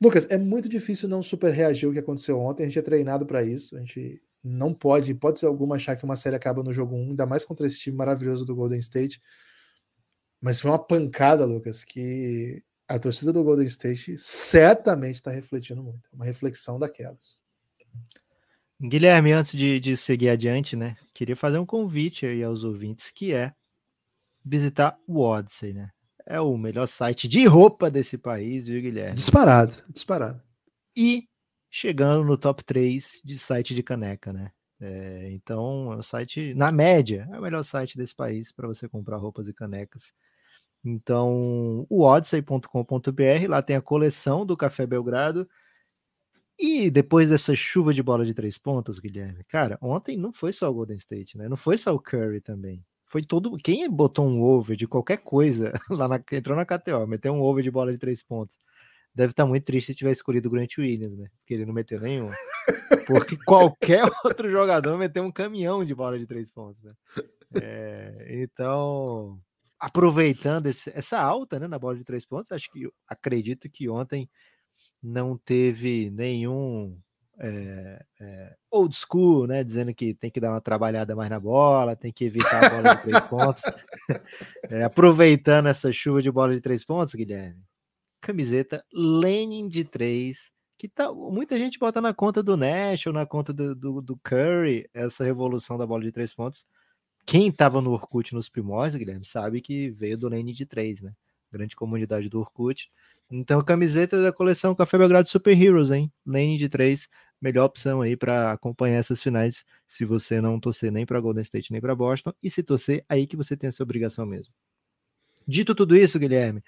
Lucas, é muito difícil não super reagir ao que aconteceu ontem. A gente é treinado para isso. A gente não pode, pode ser alguma achar que uma série acaba no jogo 1, ainda mais contra esse time maravilhoso do Golden State. Mas foi uma pancada, Lucas, que a torcida do Golden State certamente está refletindo muito. É uma reflexão daquelas. Guilherme, antes de, de seguir adiante, né? Queria fazer um convite aí aos ouvintes, que é visitar o Odyssey, né? É o melhor site de roupa desse país, viu, Guilherme? Disparado, disparado. E chegando no top 3 de site de caneca, né? É, então, é o site, na média, é o melhor site desse país para você comprar roupas e canecas. Então, o odyssey.com.br, lá tem a coleção do Café Belgrado. E depois dessa chuva de bola de três pontos, Guilherme, cara, ontem não foi só o Golden State, né? Não foi só o Curry também. Foi todo. Quem botou um over de qualquer coisa lá na, entrou na KTO, meteu um over de bola de três pontos deve estar tá muito triste se tiver escolhido o Grant Williams, né? Porque ele não meteu nenhum. Porque qualquer outro jogador meteu um caminhão de bola de três pontos, né? É, então, aproveitando esse, essa alta né, na bola de três pontos, acho que acredito que ontem não teve nenhum é, é, old school, né? Dizendo que tem que dar uma trabalhada mais na bola, tem que evitar a bola de três pontos. É, aproveitando essa chuva de bola de três pontos, Guilherme camiseta Lenin de 3, que tá, muita gente bota na conta do Nash ou na conta do, do, do Curry, essa revolução da bola de três pontos. Quem estava no Orkut nos primórdios, Guilherme, sabe que veio do Lenin de 3, né? Grande comunidade do Orkut. Então, camiseta da coleção Café Belgrado Super Heroes, hein? Lane de 3, melhor opção aí para acompanhar essas finais, se você não torcer nem para Golden State nem para Boston, e se torcer, aí que você tem essa obrigação mesmo. Dito tudo isso, Guilherme,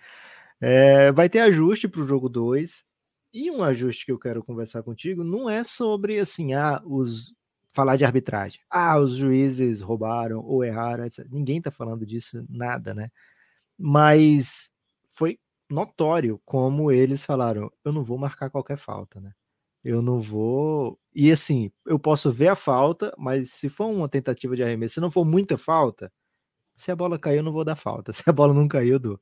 é, vai ter ajuste para o jogo 2. E um ajuste que eu quero conversar contigo não é sobre assim, ah, os falar de arbitragem. Ah, os juízes roubaram ou erraram, etc. Ninguém está falando disso, nada, né? Mas foi notório como eles falaram: eu não vou marcar qualquer falta, né? Eu não vou. E assim, eu posso ver a falta, mas se for uma tentativa de arremesso, se não for muita falta, se a bola caiu, eu não vou dar falta. Se a bola não caiu, eu dou.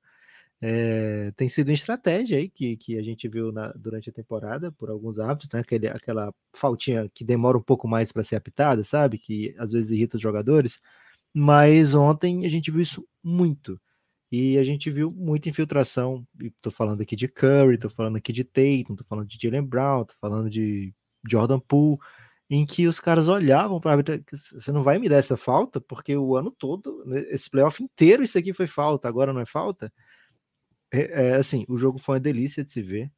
É, tem sido uma estratégia aí que, que a gente viu na, durante a temporada por alguns árbitros, né? Aquele, aquela faltinha que demora um pouco mais para ser apitada, sabe? Que às vezes irrita os jogadores. mas ontem a gente viu isso muito. E a gente viu muita infiltração. Estou falando aqui de Curry, estou falando aqui de Tatum, estou falando de Jalen Brown, estou falando de Jordan Poole, em que os caras olhavam para você não vai me dar essa falta, porque o ano todo, né, esse playoff inteiro, isso aqui foi falta, agora não é falta. É, é, assim, o jogo foi uma delícia de se ver,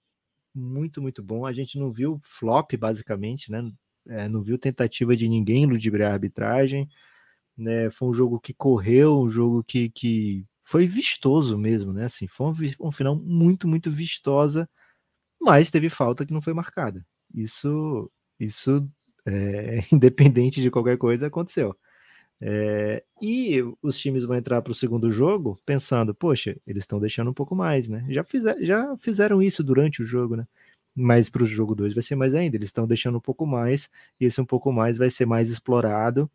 muito, muito bom. A gente não viu flop, basicamente, né? É, não viu tentativa de ninguém ludibriar a arbitragem, né? Foi um jogo que correu, um jogo que, que foi vistoso mesmo, né? Assim, foi um, um final muito, muito vistosa, mas teve falta que não foi marcada. Isso, isso é, independente de qualquer coisa, aconteceu. É, e os times vão entrar para o segundo jogo pensando, poxa, eles estão deixando um pouco mais, né? Já, fizer, já fizeram isso durante o jogo, né? Mas para o jogo 2 vai ser mais ainda, eles estão deixando um pouco mais, e esse um pouco mais vai ser mais explorado.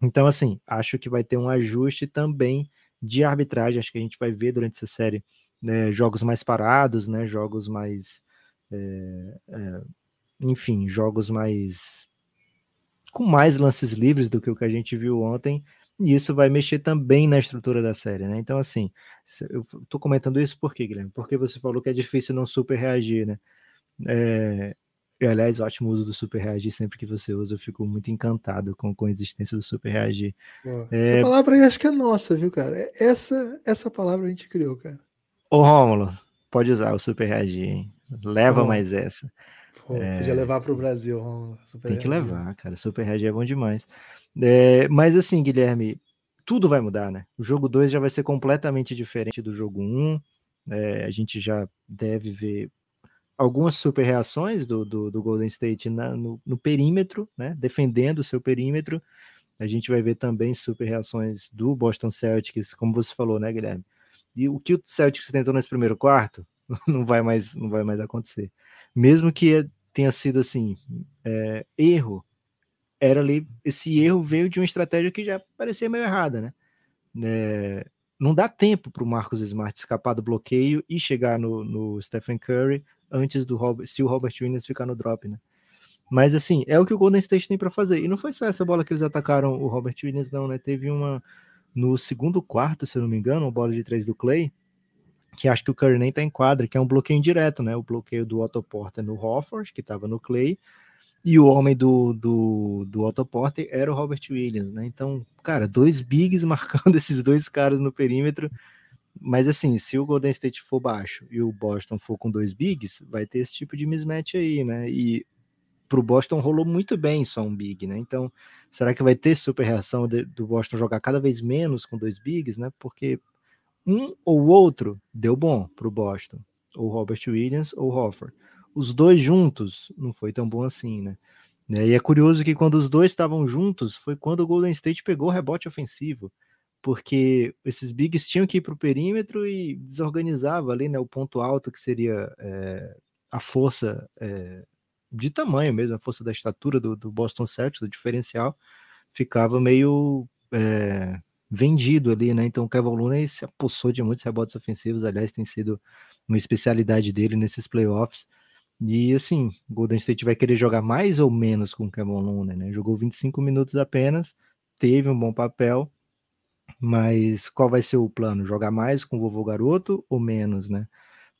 Então, assim, acho que vai ter um ajuste também de arbitragem. Acho que a gente vai ver durante essa série né, jogos mais parados, né, jogos mais. É, é, enfim, jogos mais. com mais lances livres do que o que a gente viu ontem. E isso vai mexer também na estrutura da série, né? Então, assim, eu tô comentando isso por quê, Guilherme? Porque você falou que é difícil não super reagir, né? É, e, aliás, ótimo uso do Super Reagir. Sempre que você usa, eu fico muito encantado com, com a existência do Super Reagir. é... Essa palavra aí acho que é nossa, viu, cara? É, essa, essa palavra a gente criou, cara. Ô, Rômulo, pode usar o Super Reagir, hein? Leva oh. mais essa. Pô, é... Podia levar para o Brasil, Rômulo. Tem que levar, cara. Super Reagir é bom demais. É, mas assim, Guilherme, tudo vai mudar, né? O jogo 2 já vai ser completamente diferente do jogo 1. Um. É, a gente já deve ver algumas super reações do, do, do Golden State na, no, no, perímetro, né, defendendo o seu perímetro. A gente vai ver também super reações do Boston Celtics, como você falou, né, Guilherme? E o que o Celtics tentou nesse primeiro quarto não vai mais, não vai mais acontecer. Mesmo que tenha sido assim, é, erro, era ali, esse erro veio de uma estratégia que já parecia meio errada, né? É, não dá tempo para o Marcos Smart escapar do bloqueio e chegar no, no Stephen Curry antes do Robert, se o Robert Williams ficar no drop, né? Mas assim, é o que o Golden State tem para fazer. E não foi só essa bola que eles atacaram o Robert Williams, não, né? Teve uma no segundo quarto, se eu não me engano, uma bola de três do Clay, que acho que o Curry nem tá em quadra, que é um bloqueio indireto, né? O bloqueio do Otto Porter no Hofford, que estava no Clay, e o homem do, do, do Otto Porter era o Robert Williams, né? Então, cara, dois bigs marcando esses dois caras no perímetro mas assim, se o Golden State for baixo e o Boston for com dois bigs, vai ter esse tipo de mismatch aí, né? E pro Boston rolou muito bem só um big, né? Então, será que vai ter super reação de, do Boston jogar cada vez menos com dois bigs, né? Porque um ou outro deu bom pro Boston, ou Robert Williams ou Hoffer. Os dois juntos não foi tão bom assim, né? E é curioso que quando os dois estavam juntos foi quando o Golden State pegou o rebote ofensivo porque esses bigs tinham que ir para o perímetro e desorganizava ali né, o ponto alto que seria é, a força é, de tamanho mesmo, a força da estatura do, do Boston Celtics, o diferencial, ficava meio é, vendido ali, né? Então o Kevin Looney se apossou de muitos rebotes ofensivos, aliás, tem sido uma especialidade dele nesses playoffs. E assim, Golden State vai querer jogar mais ou menos com o Kevin Looney, né? Jogou 25 minutos apenas, teve um bom papel, mas qual vai ser o plano? Jogar mais com o vovô garoto ou menos, né?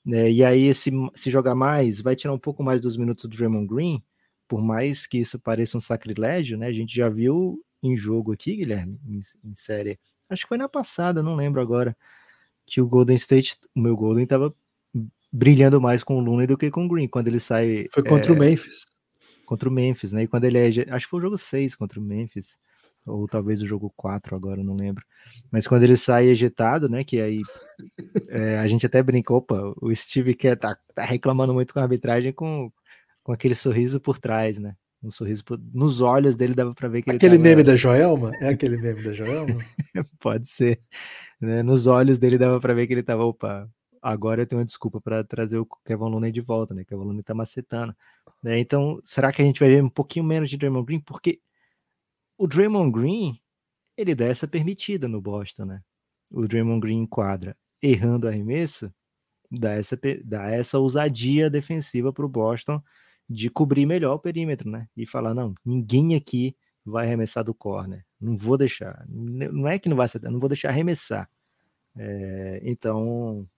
É, e aí, se, se jogar mais, vai tirar um pouco mais dos minutos do Draymond Green, por mais que isso pareça um sacrilégio, né? A gente já viu em jogo aqui, Guilherme, em, em série, acho que foi na passada, não lembro agora, que o Golden State, o meu Golden estava brilhando mais com o Luna do que com o Green, quando ele sai... Foi contra é, o Memphis. Contra o Memphis, né? E quando ele é... Acho que foi o jogo 6 contra o Memphis ou talvez o jogo 4 agora, não lembro. Mas quando ele sai ejetado, né, que aí é, a gente até brincou, opa, o Steve quer tá, tá reclamando muito com a arbitragem com, com aquele sorriso por trás, né? Um sorriso por, nos olhos dele dava para ver que aquele ele meme da Joelma é aquele meme da Joelma pode ser né? nos olhos dele dava para ver que ele tava opa agora eu tenho uma desculpa para trazer o Kevin Looney de volta né Kevin Looney tá macetando né? então será que a gente vai ver um pouquinho menos de Draymond Green porque o Draymond Green, ele dá essa permitida no Boston, né? O Draymond Green enquadra errando arremesso, dá essa, dá essa ousadia defensiva para o Boston de cobrir melhor o perímetro, né? E falar, não, ninguém aqui vai arremessar do corner. Não vou deixar. Não é que não vai acertar, não vou deixar arremessar. É, então,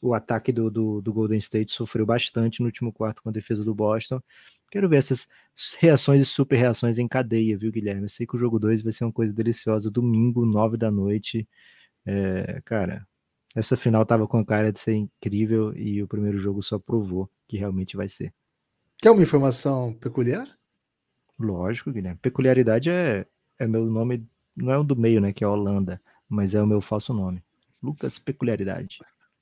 o ataque do, do, do, Golden State sofreu bastante no último quarto com a defesa do Boston. Quero ver essas reações e super reações em cadeia, viu, Guilherme? Eu sei que o jogo 2 vai ser uma coisa deliciosa. Domingo, 9 da noite. É, cara, essa final tava com a cara de ser incrível e o primeiro jogo só provou que realmente vai ser. Quer uma informação peculiar? Lógico, Guilherme. Peculiaridade é, é meu nome, não é o do meio, né? Que é Holanda, mas é o meu falso nome. Lucas Peculiaridade.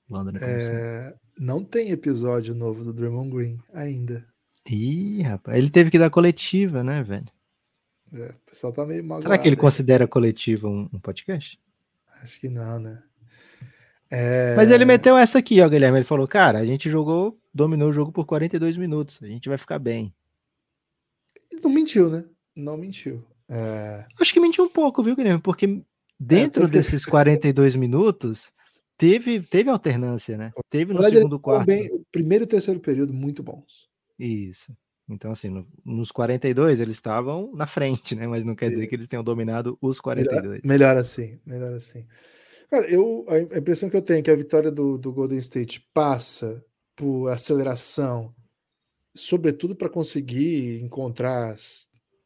Né, é, não tem episódio novo do Draymond Green ainda. Ih, rapaz, ele teve que dar coletiva, né, velho? É, o pessoal tá meio magoado. Será que ele considera coletiva um, um podcast? Acho que não, né? É... Mas ele meteu essa aqui, ó, Guilherme. Ele falou: Cara, a gente jogou, dominou o jogo por 42 minutos. A gente vai ficar bem. Não mentiu, né? Não mentiu. É... Acho que mentiu um pouco, viu, Guilherme? Porque dentro é, desses 42 minutos, teve, teve alternância, né? Teve no segundo quarto. Bem, o primeiro e terceiro período muito bons. Isso. Então, assim, no, nos 42 eles estavam na frente, né? Mas não quer dizer Isso. que eles tenham dominado os 42. Melhor, melhor assim, melhor assim. Cara, eu, a impressão que eu tenho é que a vitória do, do Golden State passa por aceleração, sobretudo para conseguir encontrar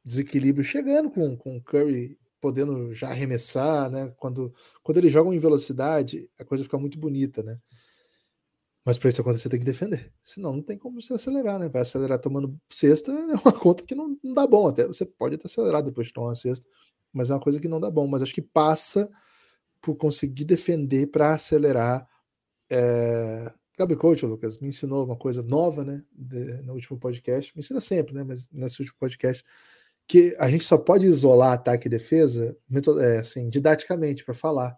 desequilíbrio, chegando com, com o Curry podendo já arremessar, né? Quando, quando eles jogam em velocidade, a coisa fica muito bonita, né? Mas para isso acontecer, tem que defender. Senão, não tem como você acelerar, né? Vai acelerar tomando cesta, é uma conta que não, não dá bom. Até você pode até acelerar depois de tomar uma cesta, mas é uma coisa que não dá bom. Mas acho que passa por conseguir defender para acelerar. É... Gabi Coach, Lucas, me ensinou uma coisa nova, né? De, no último podcast. Me ensina sempre, né? Mas nesse último podcast, que a gente só pode isolar ataque e defesa é, assim, didaticamente para falar,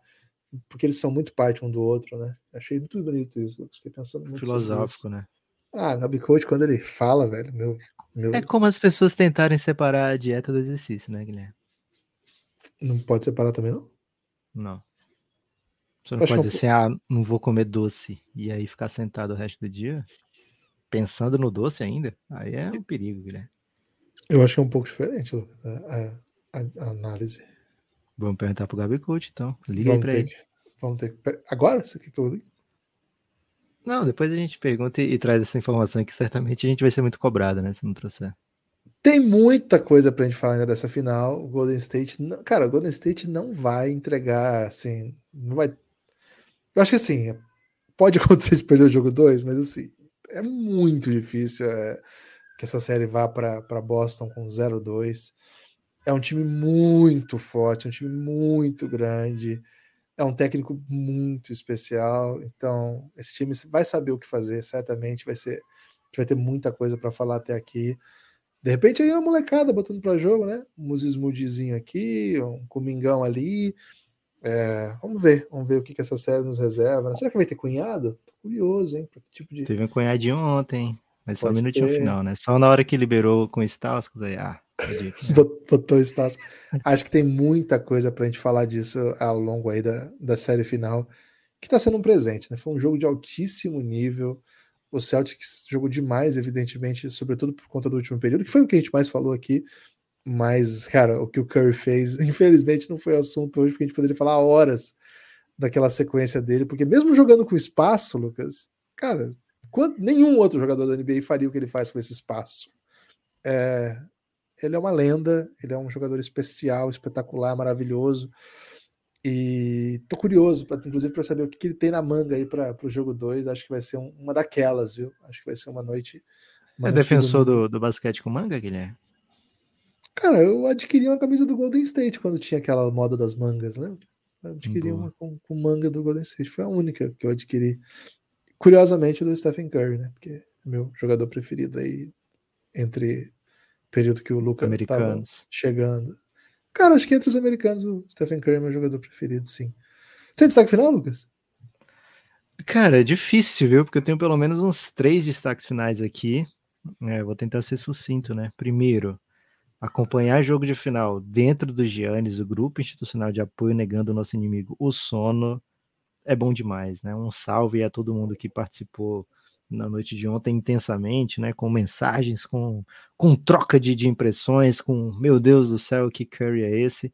porque eles são muito parte um do outro, né? Achei muito bonito isso. Fiquei pensando muito Filosófico, né? Ah, Gabi Coach, quando ele fala, velho, meu, meu. É como as pessoas tentarem separar a dieta do exercício, né, Guilherme? Não pode separar também, não? Não. Você não pode dizer assim, ah, não vou comer doce e aí ficar sentado o resto do dia pensando no doce ainda. Aí é um perigo, Guilherme. Eu acho que é um pouco diferente a, a, a análise. Vamos perguntar pro Gabi Coach, então. Liga vamos aí pra ele. Que, vamos ter que... Agora? Você quer que eu ligue? Não, depois a gente pergunta e, e, traz essa informação que certamente a gente vai ser muito cobrado, né? Se não trouxer. Tem muita coisa pra gente falar ainda dessa final. O Golden State, não, cara, o Golden State não vai entregar, assim, não vai eu acho que assim, pode acontecer de perder o jogo 2, mas assim, é muito difícil é, que essa série vá para Boston com 0-2. É um time muito forte, é um time muito grande, é um técnico muito especial. Então, esse time vai saber o que fazer, certamente vai ser. vai ter muita coisa para falar até aqui. De repente aí uma molecada botando para jogo, né? Um Muzis aqui, um Comingão ali, é, vamos ver, vamos ver o que, que essa série nos reserva. Né? Será que vai ter cunhado? Tô curioso, hein? Tipo de... Teve um cunhadinho ontem, mas só um minutinho ter. final, né? Só na hora que liberou com o Stauskas aí, ah, né? botou o Stauskas. Acho que tem muita coisa pra gente falar disso ao longo aí da, da série final, que tá sendo um presente, né? Foi um jogo de altíssimo nível. O Celtics jogou demais, evidentemente, sobretudo por conta do último período, que foi o que a gente mais falou aqui. Mas, cara, o que o Curry fez, infelizmente, não foi assunto hoje, porque a gente poderia falar horas daquela sequência dele, porque mesmo jogando com espaço, Lucas, cara, nenhum outro jogador da NBA faria o que ele faz com esse espaço. É, ele é uma lenda, ele é um jogador especial, espetacular, maravilhoso. E tô curioso, pra, inclusive, para saber o que, que, ele tem na manga aí para o jogo 2. Acho que vai ser um, uma daquelas, viu? Acho que vai ser uma noite. Uma é noite defensor do, do basquete com manga, Guilherme? Cara, eu adquiri uma camisa do Golden State quando tinha aquela moda das mangas, lembra? Eu adquiri Boa. uma com, com, manga do Golden State. Foi a única que eu adquiri. Curiosamente, do Stephen Curry, né? Porque é meu jogador preferido aí entre o período que o Lucas estava chegando. Cara, acho que entre os americanos o Stephen Curry é meu jogador preferido, sim. Tem destaque final, Lucas? Cara, é difícil, viu? Porque eu tenho pelo menos uns três destaques finais aqui. É, vou tentar ser sucinto, né? Primeiro, acompanhar jogo de final dentro do Giannis, o grupo institucional de apoio negando o nosso inimigo o sono, é bom demais, né? Um salve a todo mundo que participou na noite de ontem intensamente, né? Com mensagens, com, com troca de, de impressões, com meu Deus do céu, que Curry é esse?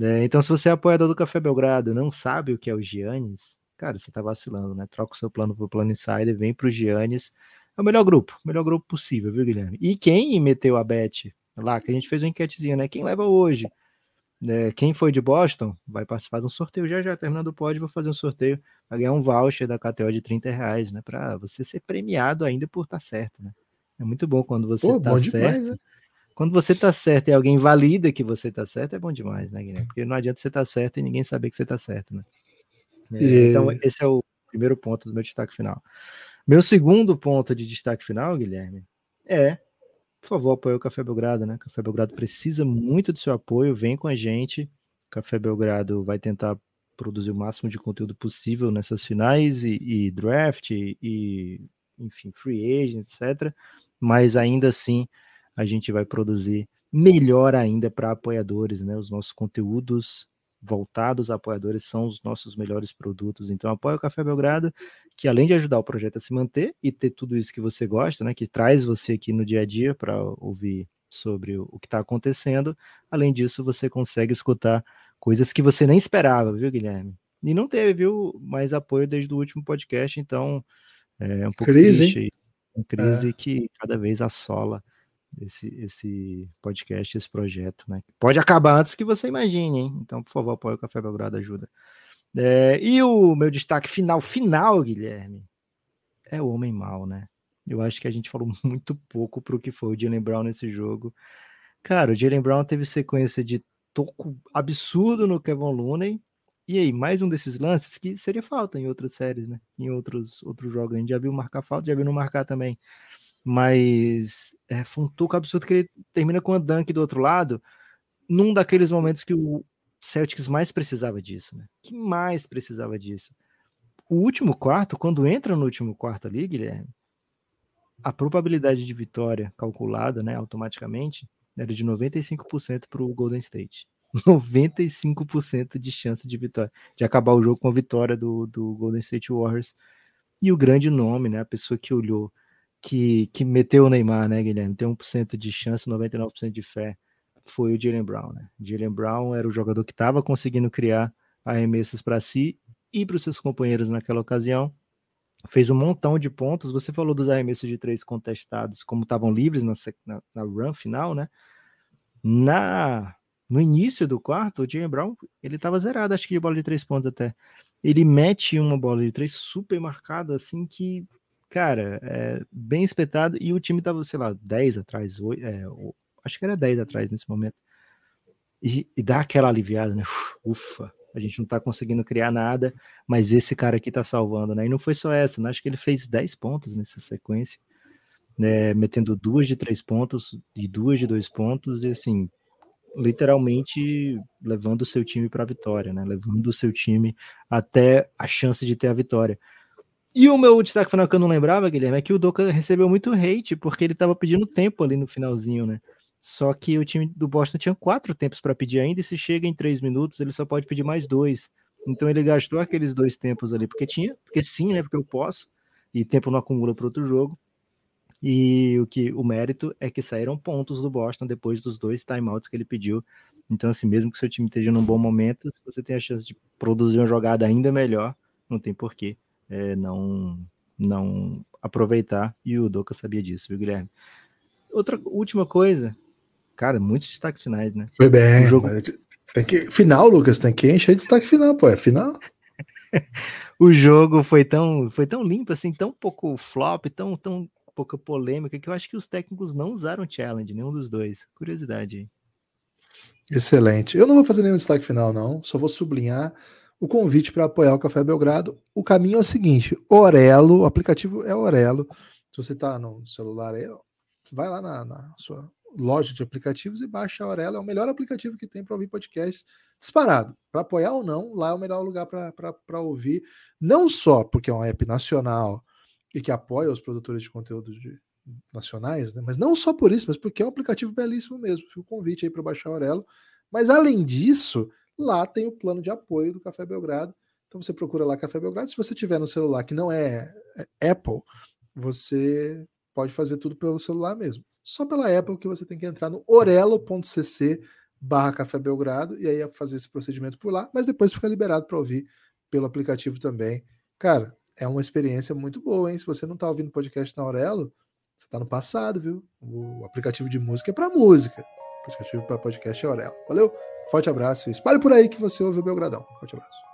É, então, se você é apoiador do Café Belgrado não sabe o que é o Giannis, cara, você tá vacilando, né? Troca o seu plano pro Plano Insider, vem pro Giannis. É o melhor grupo, melhor grupo possível, viu, Guilherme? E quem meteu a bet lá, que a gente fez uma enquetezinha, né? Quem leva hoje? É, quem foi de Boston vai participar de um sorteio já já, terminando o pódio, vou fazer um sorteio para ganhar um voucher da KTO de 30 reais, né? Para você ser premiado ainda por estar tá certo, né? É muito bom quando você Pô, tá certo. Demais, né? Quando você tá certo e alguém valida que você tá certo, é bom demais, né, Guilherme? Porque não adianta você estar tá certo e ninguém saber que você tá certo, né? É, e... Então, esse é o primeiro ponto do meu destaque final. Meu segundo ponto de destaque final, Guilherme, é por favor, apoie o Café Belgrado, né? Café Belgrado precisa muito do seu apoio, vem com a gente. Café Belgrado vai tentar produzir o máximo de conteúdo possível nessas finais e, e draft e, enfim, free agent, etc. Mas ainda assim, a gente vai produzir melhor ainda para apoiadores, né? Os nossos conteúdos voltados a apoiadores são os nossos melhores produtos. Então, apoia o Café Belgrado, que além de ajudar o projeto a se manter e ter tudo isso que você gosta, né, que traz você aqui no dia a dia para ouvir sobre o que está acontecendo, além disso, você consegue escutar coisas que você nem esperava, viu, Guilherme? E não teve, viu, mais apoio desde o último podcast, então é um pouco crise, triste. Uma crise é. que cada vez assola esse, esse podcast, esse projeto, né? Pode acabar antes que você imagine, hein? Então, por favor, apoie o Café Belgrado ajuda. É, e o meu destaque final, final, Guilherme, é o Homem Mal, né? Eu acho que a gente falou muito pouco pro que foi o Jalen Brown nesse jogo. Cara, o Jalen Brown teve sequência de toco absurdo no Kevin Looney. E aí, mais um desses lances que seria falta em outras séries, né? Em outros, outros jogos. A gente já viu marcar falta, já viu não marcar também mas é, foi um toco absurdo que ele termina com a dunk do outro lado, num daqueles momentos que o Celtics mais precisava disso, né? Que mais precisava disso. O último quarto, quando entra no último quarto ali, Guilherme, a probabilidade de vitória calculada, né, automaticamente, era de 95% para o Golden State. 95% de chance de vitória, de acabar o jogo com a vitória do, do Golden State Warriors. E o grande nome, né, a pessoa que olhou que, que meteu o Neymar, né, Guilherme? Tem 1% de chance, 99% de fé. Foi o Jalen Brown, né? Jalen Brown era o jogador que estava conseguindo criar arremessos para si e para os seus companheiros naquela ocasião. Fez um montão de pontos. Você falou dos arremessos de três contestados, como estavam livres na, na, na run final, né? Na, no início do quarto, o Jalen Brown ele estava zerado, acho que de bola de três pontos até. Ele mete uma bola de três super marcada, assim que cara, é bem espetado e o time tava, sei lá, 10 atrás, 8, é, acho que era 10 atrás nesse momento. E, e dá aquela aliviada, né? Ufa, a gente não tá conseguindo criar nada, mas esse cara aqui tá salvando, né? E não foi só essa, né? Acho que ele fez 10 pontos nessa sequência, né? Metendo duas de três pontos e duas de dois pontos, e assim, literalmente levando o seu time para a vitória, né? Levando o seu time até a chance de ter a vitória. E o meu destaque final que eu não lembrava, Guilherme, é que o Doca recebeu muito hate, porque ele estava pedindo tempo ali no finalzinho, né? Só que o time do Boston tinha quatro tempos para pedir ainda, e se chega em três minutos, ele só pode pedir mais dois. Então ele gastou aqueles dois tempos ali, porque tinha, porque sim, né? Porque eu posso, e tempo não acumula para outro jogo. E o que o mérito é que saíram pontos do Boston depois dos dois timeouts que ele pediu. Então, assim, mesmo que seu time esteja num bom momento, se você tem a chance de produzir uma jogada ainda melhor, não tem porquê é, não, não aproveitar, e o Doca sabia disso, viu, Guilherme? Outra última coisa, cara, muitos destaques finais, né? Foi bem. O jogo... Tem que, final, Lucas, tem que encher de destaque final, pô, é final. o jogo foi tão, foi tão limpo, assim, tão pouco flop, tão, tão pouca polêmica, que eu acho que os técnicos não usaram challenge, nenhum dos dois. Curiosidade aí. Excelente. Eu não vou fazer nenhum destaque final, não. Só vou sublinhar o convite para apoiar o Café Belgrado. O caminho é o seguinte: Orelo, o aplicativo é Orelo. Se você está no celular aí, vai lá na, na, sua loja de aplicativos e baixa a Orelo. É o melhor aplicativo que tem para ouvir podcasts disparado. Para apoiar ou não, lá é o melhor lugar para ouvir. Não só porque é um app nacional e que apoia os produtores de conteúdo de, nacionais, né? mas não só por isso, mas porque é um aplicativo belíssimo mesmo. Fica o convite aí para baixar a Orelo. Mas além disso, Lá tem o plano de apoio do Café Belgrado. Então você procura lá Café Belgrado. Se você tiver no celular que não é, é Apple, você pode fazer tudo pelo celular mesmo. Só pela Apple que você tem que entrar no orelo.cc barra Café Belgrado e aí fazer esse procedimento por lá, mas depois fica liberado para ouvir pelo aplicativo também. Cara, é uma experiência muito boa, hein? Se você não está ouvindo podcast na Aurelo, você está no passado, viu? O aplicativo de música é para música. O aplicativo para podcast é Aurelo. Valeu? Forte abraço. Espalhe por aí que você ouve o Belgradão. Forte abraço.